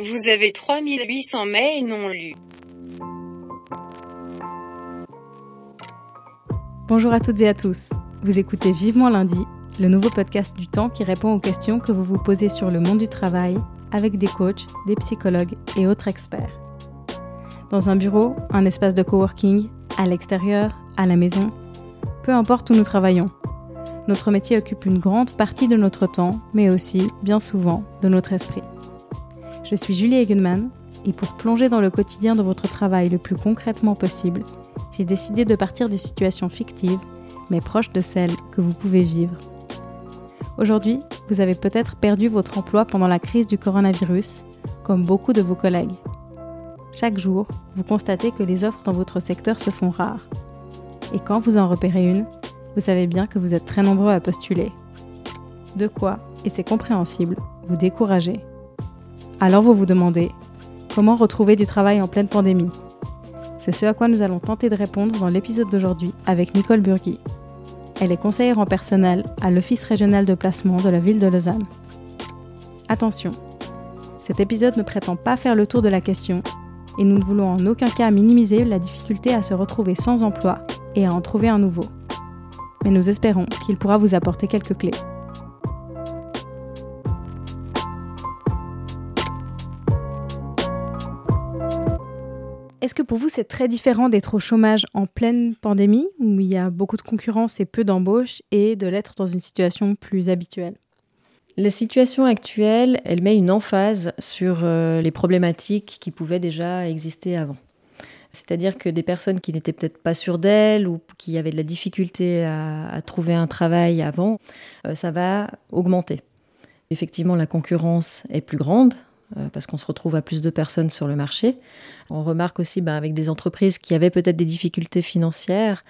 Vous avez 3800 mails non lus. Bonjour à toutes et à tous. Vous écoutez Vivement lundi, le nouveau podcast du temps qui répond aux questions que vous vous posez sur le monde du travail avec des coachs, des psychologues et autres experts. Dans un bureau, un espace de coworking, à l'extérieur, à la maison, peu importe où nous travaillons. Notre métier occupe une grande partie de notre temps, mais aussi, bien souvent, de notre esprit. Je suis Julie Egenman et pour plonger dans le quotidien de votre travail le plus concrètement possible, j'ai décidé de partir de situations fictives, mais proches de celles que vous pouvez vivre. Aujourd'hui, vous avez peut-être perdu votre emploi pendant la crise du coronavirus, comme beaucoup de vos collègues. Chaque jour, vous constatez que les offres dans votre secteur se font rares. Et quand vous en repérez une, vous savez bien que vous êtes très nombreux à postuler. De quoi, et c'est compréhensible, vous décourager alors vous vous demandez, comment retrouver du travail en pleine pandémie? C'est ce à quoi nous allons tenter de répondre dans l'épisode d'aujourd'hui avec Nicole Burgui. Elle est conseillère en personnel à l'Office régional de placement de la ville de Lausanne. Attention, cet épisode ne prétend pas faire le tour de la question et nous ne voulons en aucun cas minimiser la difficulté à se retrouver sans emploi et à en trouver un nouveau. Mais nous espérons qu'il pourra vous apporter quelques clés. Est-ce que pour vous, c'est très différent d'être au chômage en pleine pandémie, où il y a beaucoup de concurrence et peu d'embauches, et de l'être dans une situation plus habituelle? La situation actuelle, elle met une emphase sur euh, les problématiques qui pouvaient déjà exister avant. C'est-à-dire que des personnes qui n'étaient peut-être pas sûres d'elles ou qui avaient de la difficulté à, trouver un travail avant, euh, ça va augmenter. Effectivement, la concurrence est plus grande, parce qu'on se retrouve à plus de personnes sur le marché. On remarque aussi ben, avec des entreprises qui avaient peut-être des difficultés financières,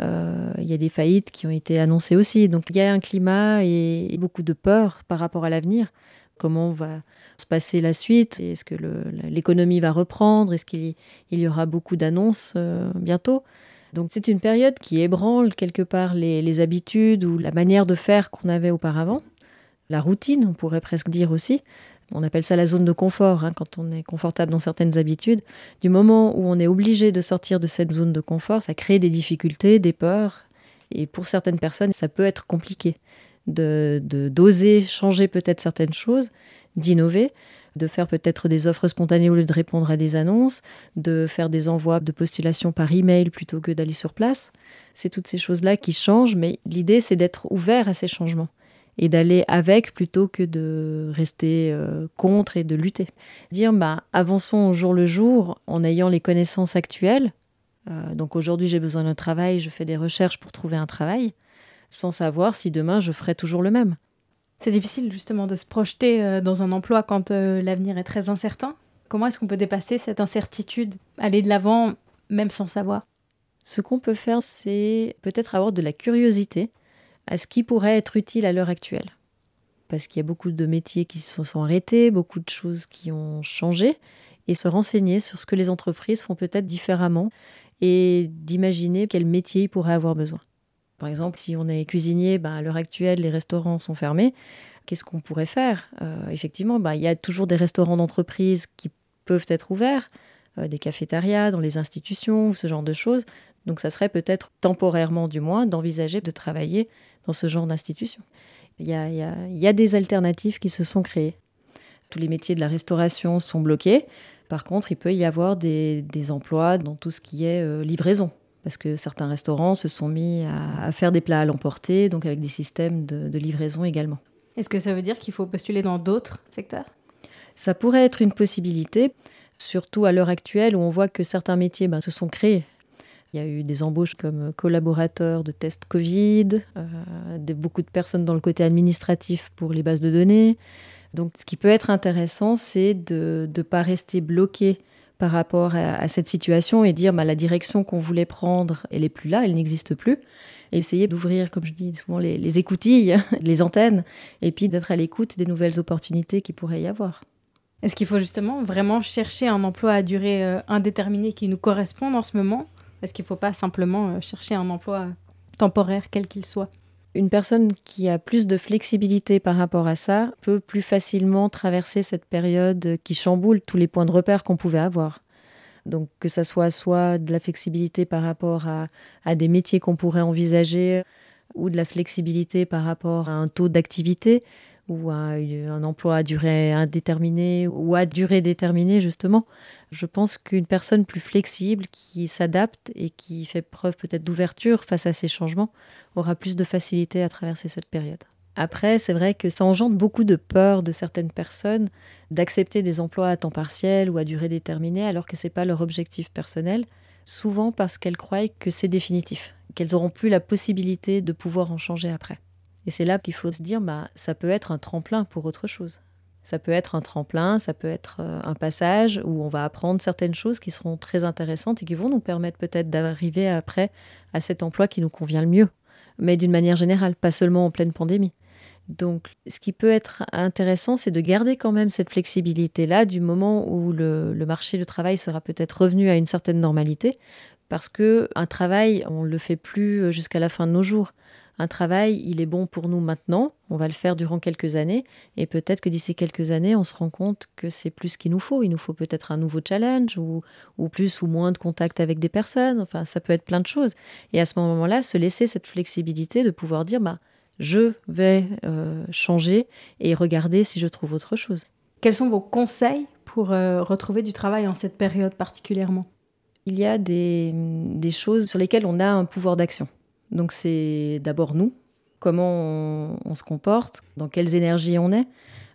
euh, il y a des faillites qui ont été annoncées aussi. Donc il y a un climat et beaucoup de peur par rapport à l'avenir. Comment va se passer la suite? Est-ce que l'économie va reprendre? Est-ce qu'il y aura beaucoup d'annonces euh, bientôt? Donc c'est une période qui ébranle quelque part les habitudes ou la manière de faire qu'on avait auparavant la routine, on pourrait presque dire aussi. On appelle ça la zone de confort, hein, quand on est confortable dans certaines habitudes. Du moment où on est obligé de sortir de cette zone de confort, ça crée des difficultés, des peurs. Et pour certaines personnes, ça peut être compliqué de d'oser changer peut-être certaines choses, d'innover, de faire peut-être des offres spontanées au lieu de répondre à des annonces, de faire des envois de postulation par email plutôt que d'aller sur place. C'est toutes ces choses-là qui changent, mais l'idée c'est d'être ouvert à ces changements et d'aller avec plutôt que de rester euh, contre et de lutter. Dire bah, avançons au jour le jour en ayant les connaissances actuelles. Euh, donc aujourd'hui j'ai besoin d'un travail, je fais des recherches pour trouver un travail, sans savoir si demain je ferai toujours le même. C'est difficile justement de se projeter euh, dans un emploi quand l'avenir est très incertain. Comment est-ce qu'on peut dépasser cette incertitude, aller de l'avant même sans savoir? Ce qu'on peut faire, c'est peut-être avoir de la curiosité à ce qui pourrait être utile à l'heure actuelle. Parce qu'il y a beaucoup de métiers qui se sont arrêtés, beaucoup de choses qui ont changé, et se renseigner sur ce que les entreprises font peut-être différemment et d'imaginer quel métier ils pourraient avoir besoin. Par exemple, si on est cuisinier, ben, à l'heure actuelle, les restaurants sont fermés. Qu'est-ce qu'on pourrait faire? Euh, Effectivement, ben, il y a toujours des restaurants d'entreprise qui peuvent être ouverts, euh, des cafétérias dans les institutions, ce genre de choses. Donc ça serait peut-être temporairement du moins d'envisager de travailler dans ce genre d'institution. Il y, a, des alternatives qui se sont créées. Tous les métiers de la restauration sont bloqués. Par contre, il peut y avoir des, emplois dans tout ce qui est euh, livraison. Parce que certains restaurants se sont mis à, faire des plats à l'emporter, donc avec des systèmes de, livraison également. Est-ce que ça veut dire qu'il faut postuler dans d'autres secteurs? Ça pourrait être une possibilité, surtout à l'heure actuelle où on voit que certains métiers ben, se sont créés. Il y a eu des embauches comme collaborateurs de tests Covid, euh, beaucoup de personnes dans le côté administratif pour les bases de données. Donc ce qui peut être intéressant, c'est de ne pas rester bloqué par rapport à, cette situation et dire bah, la direction qu'on voulait prendre, elle n'est plus là, elle n'existe plus. Et essayer d'ouvrir, comme je dis souvent, les, les écoutilles, les antennes, et puis d'être à l'écoute des nouvelles opportunités qui pourrait y avoir. Est-ce qu'il faut justement vraiment chercher un emploi à durée euh, indéterminée qui nous corresponde en ce moment? Est-ce qu'il ne faut pas simplement euh, chercher un emploi temporaire, quel qu'il soit Une personne qui a plus de flexibilité par rapport à ça peut plus facilement traverser cette période qui chamboule tous les points de repère qu'on pouvait avoir. Donc que ça soit soit de la flexibilité par rapport à, à des métiers qu'on pourrait envisager ou de la flexibilité par rapport à un taux d'activité ou à un emploi à durée indéterminée ou à durée déterminée justement. Je pense qu'une personne plus flexible, qui s'adapte et qui fait preuve peut-être d'ouverture face à ces changements, aura plus de facilité à traverser cette période. Après, c'est vrai que ça engendre beaucoup de peur de certaines personnes d'accepter des emplois à temps partiel ou à durée déterminée alors que ce n'est pas leur objectif personnel, souvent parce qu'elles croient que c'est définitif, qu'elles n'auront plus la possibilité de pouvoir en changer après. Et c'est là qu'il faut se dire, bah, ça peut être un tremplin pour autre chose. Ça peut être un tremplin, ça peut être euh, un passage où on va apprendre certaines choses qui seront très intéressantes et qui vont nous permettre peut-être d'arriver après à cet emploi qui nous convient le mieux. Mais d'une manière générale, pas seulement en pleine pandémie. Donc, ce qui peut être intéressant, c'est de garder quand même cette flexibilité-là du moment où le, le, marché du travail sera peut-être revenu à une certaine normalité, parce que un travail, on le fait plus jusqu'à la fin de nos jours un travail, il est bon pour nous maintenant, on va le faire durant quelques années, et peut-être que d'ici quelques années, on se rend compte que c'est plus ce qu'il nous faut. Il nous faut peut-être un nouveau challenge, ou, plus ou moins de contact avec des personnes, enfin, ça peut être plein de choses. Et à ce moment-là, se laisser cette flexibilité de pouvoir dire, bah, je vais euh, changer et regarder si je trouve autre chose. Quels sont vos conseils pour euh, retrouver du travail en cette période particulièrement? Il y a des choses sur lesquelles on a un pouvoir d'action. Donc c'est d'abord nous, comment on, se comporte, dans quelles énergies on est,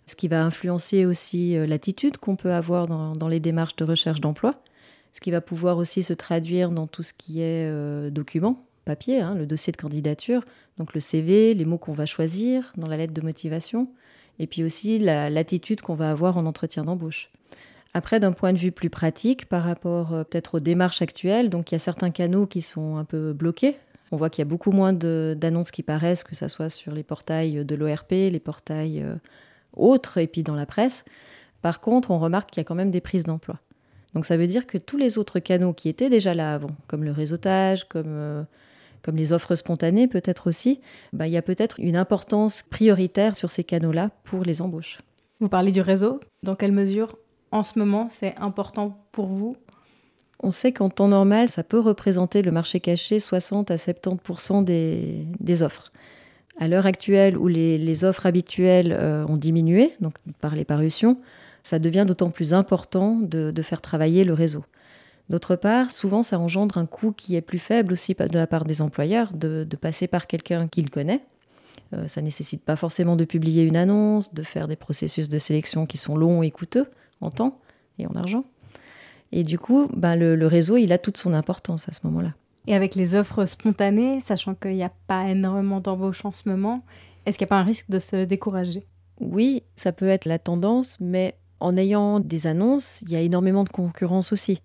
ce qui va influencer aussi euh, l'attitude qu'on peut avoir dans, les démarches de recherche d'emploi, ce qui va pouvoir aussi se traduire dans tout ce qui est euh, document, papier, hein, le dossier de candidature, donc le CV, les mots qu'on va choisir dans la lettre de motivation, et puis aussi l'attitude qu'on va avoir en entretien d'embauche. Après, d'un point de vue plus pratique, par rapport euh, peut-être aux démarches actuelles, donc il y a certains canaux qui sont un peu bloqués on voit qu'il y a beaucoup moins d'annonces qui paraissent, que ce soit sur les portails de l'ORP, les portails euh, autres, et puis dans la presse. Par contre, on remarque qu'il y a quand même des prises d'emploi. Donc ça veut dire que tous les autres canaux qui étaient déjà là avant, comme le réseautage, comme, euh, comme les offres spontanées peut-être aussi, bah, il y a peut-être une importance prioritaire sur ces canaux-là pour les embauches. Vous parlez du réseau. Dans quelle mesure, en ce moment, c'est important pour vous on sait qu'en temps normal, ça peut représenter le marché caché 60 à 70% des, offres. À l'heure actuelle où les, offres habituelles euh, ont diminué, donc par les parutions, ça devient d'autant plus important de, faire travailler le réseau. D'autre part, souvent ça engendre un coût qui est plus faible aussi de la part des employeurs de, passer par quelqu'un qu'ils connaissent. Euh, ça nécessite pas forcément de publier une annonce, de faire des processus de sélection qui sont longs et coûteux en temps et en argent. Et du coup, bah, le, réseau, il a toute son importance à ce moment-là. Et avec les offres spontanées, sachant qu'il n'y a pas énormément d'embauches en ce moment, est-ce qu'il n'y a pas un risque de se décourager? Oui, ça peut être la tendance, mais en ayant des annonces, il y a énormément de concurrence aussi.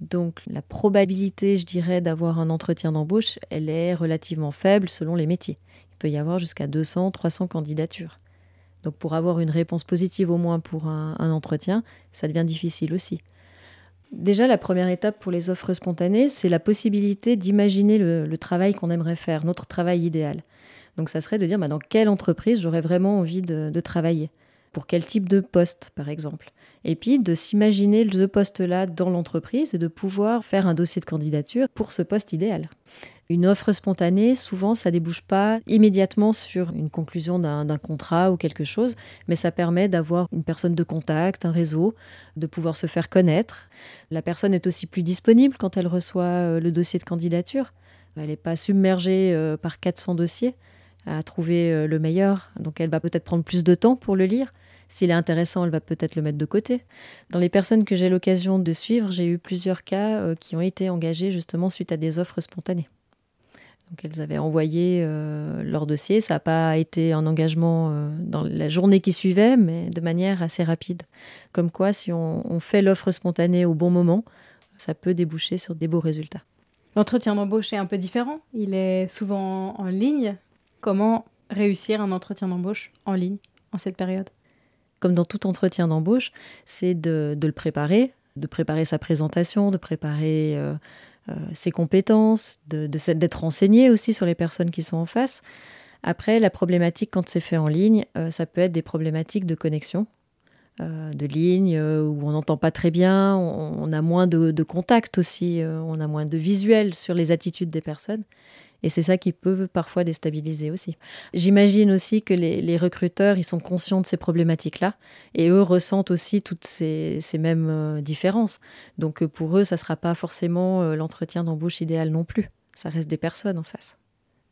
Donc la probabilité, je dirais, d'avoir un entretien d'embauche, elle est relativement faible selon les métiers. Il peut y avoir jusqu'à 200, 300 candidatures. Donc pour avoir une réponse positive au moins pour un entretien, ça devient difficile aussi. Déjà, la première étape pour les offres spontanées, c'est la possibilité d'imaginer le, travail qu'on aimerait faire, notre travail idéal. Donc ça serait de dire bah, dans quelle entreprise j'aurais vraiment envie de, travailler, pour quel type de poste par exemple? Et puis de s'imaginer ce poste-là dans l'entreprise et de pouvoir faire un dossier de candidature pour ce poste idéal. Une offre spontanée, souvent, ça débouche pas immédiatement sur une conclusion d'un contrat ou quelque chose, mais ça permet d'avoir une personne de contact, un réseau, de pouvoir se faire connaître. La personne est aussi plus disponible quand elle reçoit euh, le dossier de candidature. Elle n'est pas submergée euh, par 400 dossiers à trouver euh, le meilleur, donc elle va peut-être prendre plus de temps pour le lire. S'il est intéressant, elle va peut-être le mettre de côté. Dans les personnes que j'ai l'occasion de suivre, j'ai eu plusieurs cas qui ont été engagés justement suite à des offres spontanées. Donc elles avaient envoyé euh, leur dossier. Ça n'a pas été un engagement euh, dans la journée qui suivait, mais de manière assez rapide. Comme quoi, si on, fait l'offre spontanée au bon moment, ça peut déboucher sur des beaux résultats. L'entretien d'embauche est un peu différent. Il est souvent en ligne. Comment réussir un entretien d'embauche en ligne en cette période? Comme dans tout entretien d'embauche, c'est de, le préparer, de préparer sa présentation, de préparer... Euh, euh, ses compétences, d'être renseigné aussi sur les personnes qui sont en face. Après, la problématique quand c'est fait en ligne, ça peut être des problématiques de connexion, de ligne, où on n'entend pas très bien, on, a moins de contact aussi, on a moins de visuel sur les attitudes des personnes. Et c'est ça qui peut parfois déstabiliser aussi. J'imagine aussi que les, recruteurs, ils sont conscients de ces problématiques-là et eux ressentent aussi toutes ces, mêmes euh, différences. Donc euh, pour eux, ça ne sera pas forcément euh, l'entretien d'embauche idéal non plus. Ça reste des personnes en face.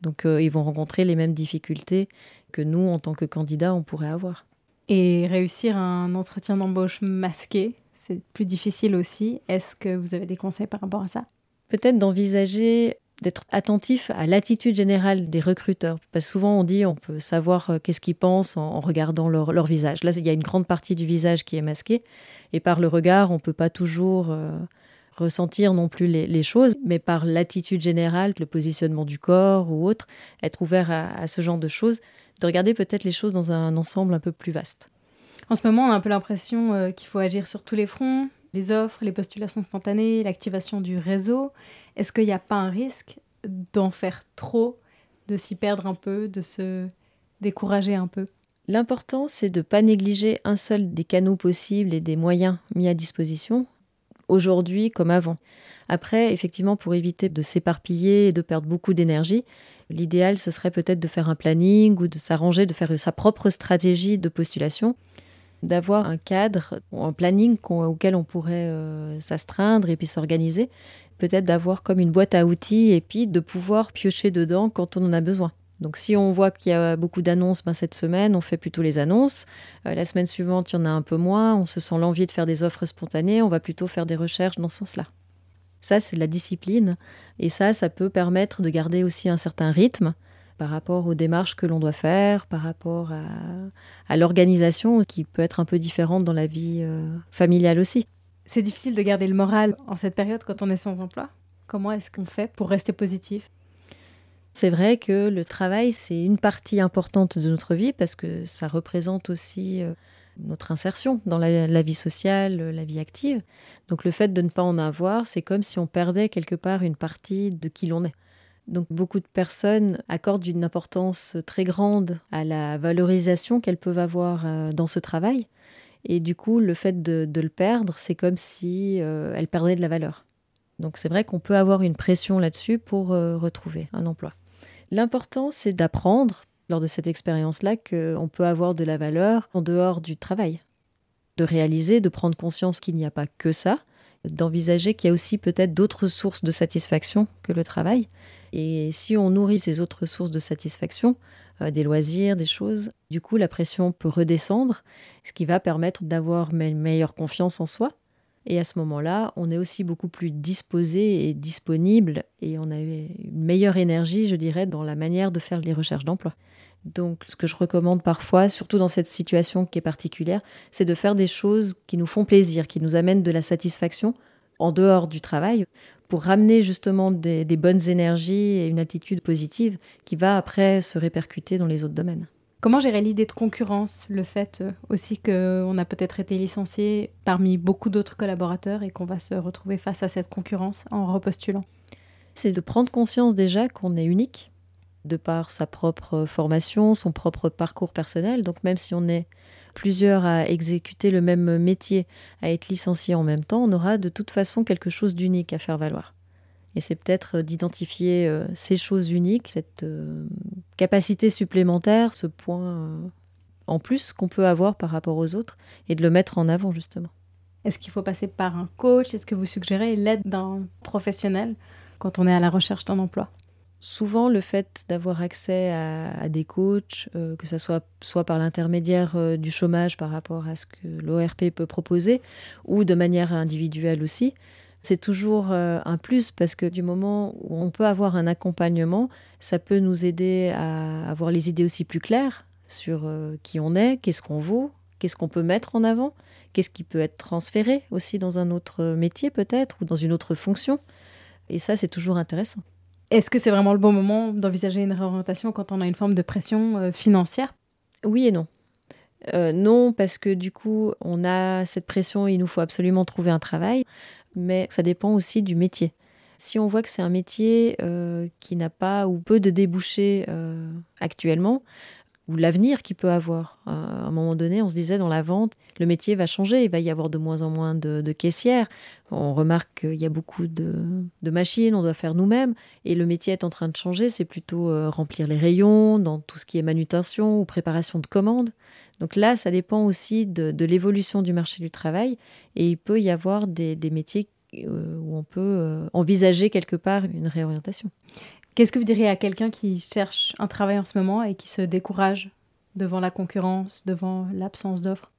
Donc ils vont rencontrer les mêmes difficultés que nous, en tant que candidats, on pourrait avoir. Et réussir un entretien d'embauche masqué, c'est plus difficile aussi. Est-ce que vous avez des conseils par rapport à ça? Peut-être d'envisager d'être attentif à l'attitude générale des recruteurs. Parce que souvent on dit on peut savoir euh, qu'est-ce qu'ils pensent en, regardant leur, leur, visage. Là, il y a une grande partie du visage qui est masquée. Et par le regard, on ne peut pas toujours euh, ressentir non plus les, choses. Mais par l'attitude générale, le positionnement du corps ou autre, être ouvert à, ce genre de choses, de regarder peut-être les choses dans un ensemble un peu plus vaste. En ce moment, on a un peu l'impression euh, qu'il faut agir sur tous les fronts, les offres, les postulations spontanées, l'activation du réseau. Est-ce qu'il n'y a pas un risque d'en faire trop, de s'y perdre un peu, de se décourager un peu? L'important, c'est de ne pas négliger un seul des canaux possibles et des moyens mis à disposition, aujourd'hui comme avant. Après, effectivement, pour éviter de s'éparpiller et de perdre beaucoup d'énergie, l'idéal, ce serait peut-être de faire un planning ou de s'arranger, de faire sa propre stratégie de postulation d'avoir un cadre, un planning auquel on pourrait euh, s'astreindre et puis s'organiser. Peut-être d'avoir comme une boîte à outils et puis de pouvoir piocher dedans quand on en a besoin. Donc si on voit qu'il y a beaucoup d'annonces ben, cette semaine, on fait plutôt les annonces. Euh, la semaine suivante, il y en a un peu moins. On se sent l'envie de faire des offres spontanées. On va plutôt faire des recherches dans ce sens-là. Ça, c'est de la discipline. Et ça, ça peut permettre de garder aussi un certain rythme par rapport aux démarches que l'on doit faire, par rapport à, l'organisation qui peut être un peu différente dans la vie euh, familiale aussi. C'est difficile de garder le moral en cette période quand on est sans emploi. Comment est-ce qu'on fait pour rester positif? C'est vrai que le travail, c'est une partie importante de notre vie parce que ça représente aussi euh, notre insertion dans la, vie sociale, la vie active. Donc le fait de ne pas en avoir, c'est comme si on perdait quelque part une partie de qui l'on est. Donc beaucoup de personnes accordent une importance très grande à la valorisation qu'elles peuvent avoir euh, dans ce travail. Et du coup, le fait de, le perdre, c'est comme si euh, elles perdaient de la valeur. Donc c'est vrai qu'on peut avoir une pression là-dessus pour euh, retrouver un emploi. L'important, c'est d'apprendre lors de cette expérience-là qu'on peut avoir de la valeur en dehors du travail. De réaliser, de prendre conscience qu'il n'y a pas que ça, d'envisager qu'il y a aussi peut-être d'autres sources de satisfaction que le travail et si on nourrit ces autres sources de satisfaction, euh, des loisirs, des choses, du coup la pression peut redescendre, ce qui va permettre d'avoir une meilleure confiance en soi. Et à ce moment-là, on est aussi beaucoup plus disposé et disponible et on a une meilleure énergie, je dirais, dans la manière de faire les recherches d'emploi. Donc, ce que je recommande parfois, surtout dans cette situation qui est particulière, c'est de faire des choses qui nous font plaisir, qui nous amènent de la satisfaction en dehors du travail pour ramener justement des, bonnes énergies et une attitude positive qui va après se répercuter dans les autres domaines. Comment gérer l'idée de concurrence, le fait euh, aussi qu'on a peut-être été licencié parmi beaucoup d'autres collaborateurs et qu'on va se retrouver face à cette concurrence en repostulant? C'est de prendre conscience déjà qu'on est unique, de par sa propre formation, son propre parcours personnel. Donc même si on est plusieurs à exécuter le même métier, à être licenciés en même temps, on aura de toute façon quelque chose d'unique à faire valoir. Et c'est peut-être d'identifier euh, ces choses uniques, cette euh, capacité supplémentaire, ce point euh, en plus qu'on peut avoir par rapport aux autres, et de le mettre en avant justement. Est-ce qu'il faut passer par un coach? Est-ce que vous suggérez l'aide d'un professionnel quand on est à la recherche d'un emploi? Souvent le fait d'avoir accès à, des coachs, euh, que ce soit soit par l'intermédiaire euh, du chômage par rapport à ce que l'ORP peut proposer, ou de manière individuelle aussi, c'est toujours euh, un plus parce que du moment où on peut avoir un accompagnement, ça peut nous aider à avoir les idées aussi plus claires sur qui on est, qu'est-ce qu'on vaut, qu'est-ce qu'on peut mettre en avant, qu'est-ce qui peut être transféré aussi dans un autre métier peut-être ou dans une autre fonction. Et ça, c'est toujours intéressant. Est-ce que c'est vraiment le bon moment d'envisager une réorientation quand on a une forme de pression euh, financière? Oui et non. Euh, non, parce que du coup, on a cette pression, il nous faut absolument trouver un travail, mais ça dépend aussi du métier. Si on voit que c'est un métier euh, qui n'a pas ou peu de débouchés actuellement, ou l'avenir qu'il peut avoir. Euh, à un moment donné, on se disait dans la vente, le métier va changer, il va y avoir de moins en moins de, caissières. On remarque qu'il y a beaucoup de, machines, on doit faire nous-mêmes, et le métier est en train de changer, c'est plutôt remplir les rayons, dans tout ce qui est manutention ou préparation de commandes. Donc là, ça dépend aussi de, l'évolution du marché du travail, et il peut y avoir des, des métiers euh, où on peut euh, envisager quelque part une réorientation. Qu'est-ce que vous diriez à quelqu'un qui cherche un travail en ce moment et qui se décourage devant la concurrence, devant l'absence d'offres?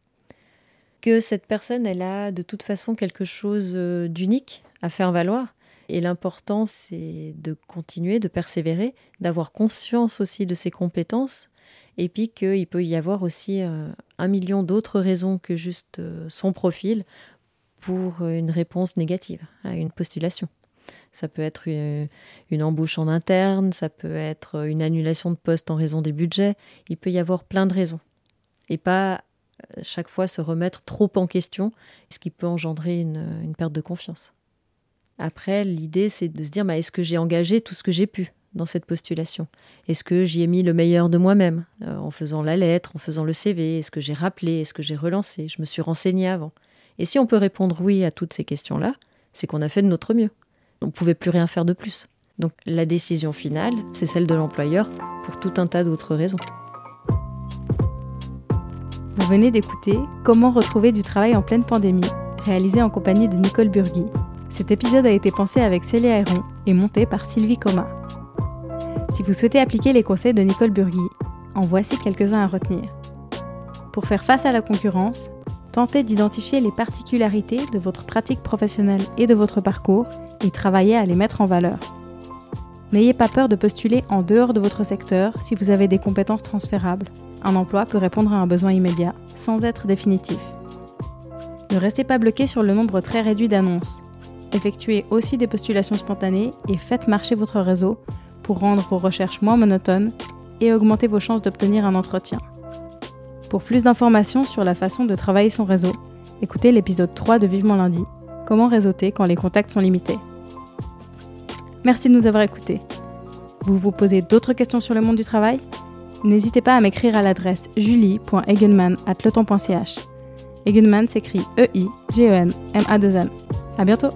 Que cette personne, elle a de toute façon quelque chose euh, d'unique à faire valoir. Et l'important, c'est de continuer, de persévérer, d'avoir conscience aussi de ses compétences, et puis qu'il peut y avoir aussi un million d'autres raisons que juste son profil pour une réponse négative à une postulation. Ça peut être une, embauche en interne, ça peut être une annulation de poste en raison des budgets. Il peut y avoir plein de raisons. Et pas euh, chaque fois se remettre trop en question, ce qui peut engendrer une, perte de confiance. Après, l'idée, c'est de se dire bah, est-ce que j'ai engagé tout ce que j'ai pu dans cette postulation? Est-ce que j'y ai mis le meilleur de moi-même euh, en faisant la lettre, en faisant le CV Est-ce que j'ai rappelé? Est-ce que j'ai relancé? Je me suis renseigné avant et si on peut répondre oui à toutes ces questions-là, c'est qu'on a fait de notre mieux. On ne pouvait plus rien faire de plus. Donc la décision finale, c'est celle de l'employeur pour tout un tas d'autres raisons. Vous venez d'écouter Comment retrouver du travail en pleine pandémie, réalisé en compagnie de Nicole Burgui. Cet épisode a été pensé avec Célia Héron et monté par Sylvie Coma. Si vous souhaitez appliquer les conseils de Nicole Burgui, en voici quelques-uns à retenir. Pour faire face à la concurrence, Tentez d'identifier les particularités de votre pratique professionnelle et de votre parcours et travaillez à les mettre en valeur. N'ayez pas peur de postuler en dehors de votre secteur si vous avez des compétences transférables. Un emploi peut répondre à un besoin immédiat, sans être définitif. Ne restez pas bloqué sur le nombre très réduit d'annonces. Effectuez aussi des postulations spontanées et faites marcher votre réseau pour rendre vos recherches moins monotones et augmenter vos chances d'obtenir un entretien. Pour plus d'informations sur la façon de travailler son réseau, écoutez l'épisode 3 de Vivement lundi, Comment réseauter quand les contacts sont limités. Merci de nous avoir écoutés. Vous vous posez d'autres questions sur le monde du travail? N'hésitez pas à m'écrire à l'adresse julie.egenman.letemps.ch. Egenman s'écrit E-I-G-E-N-M-A-2-N. À bientôt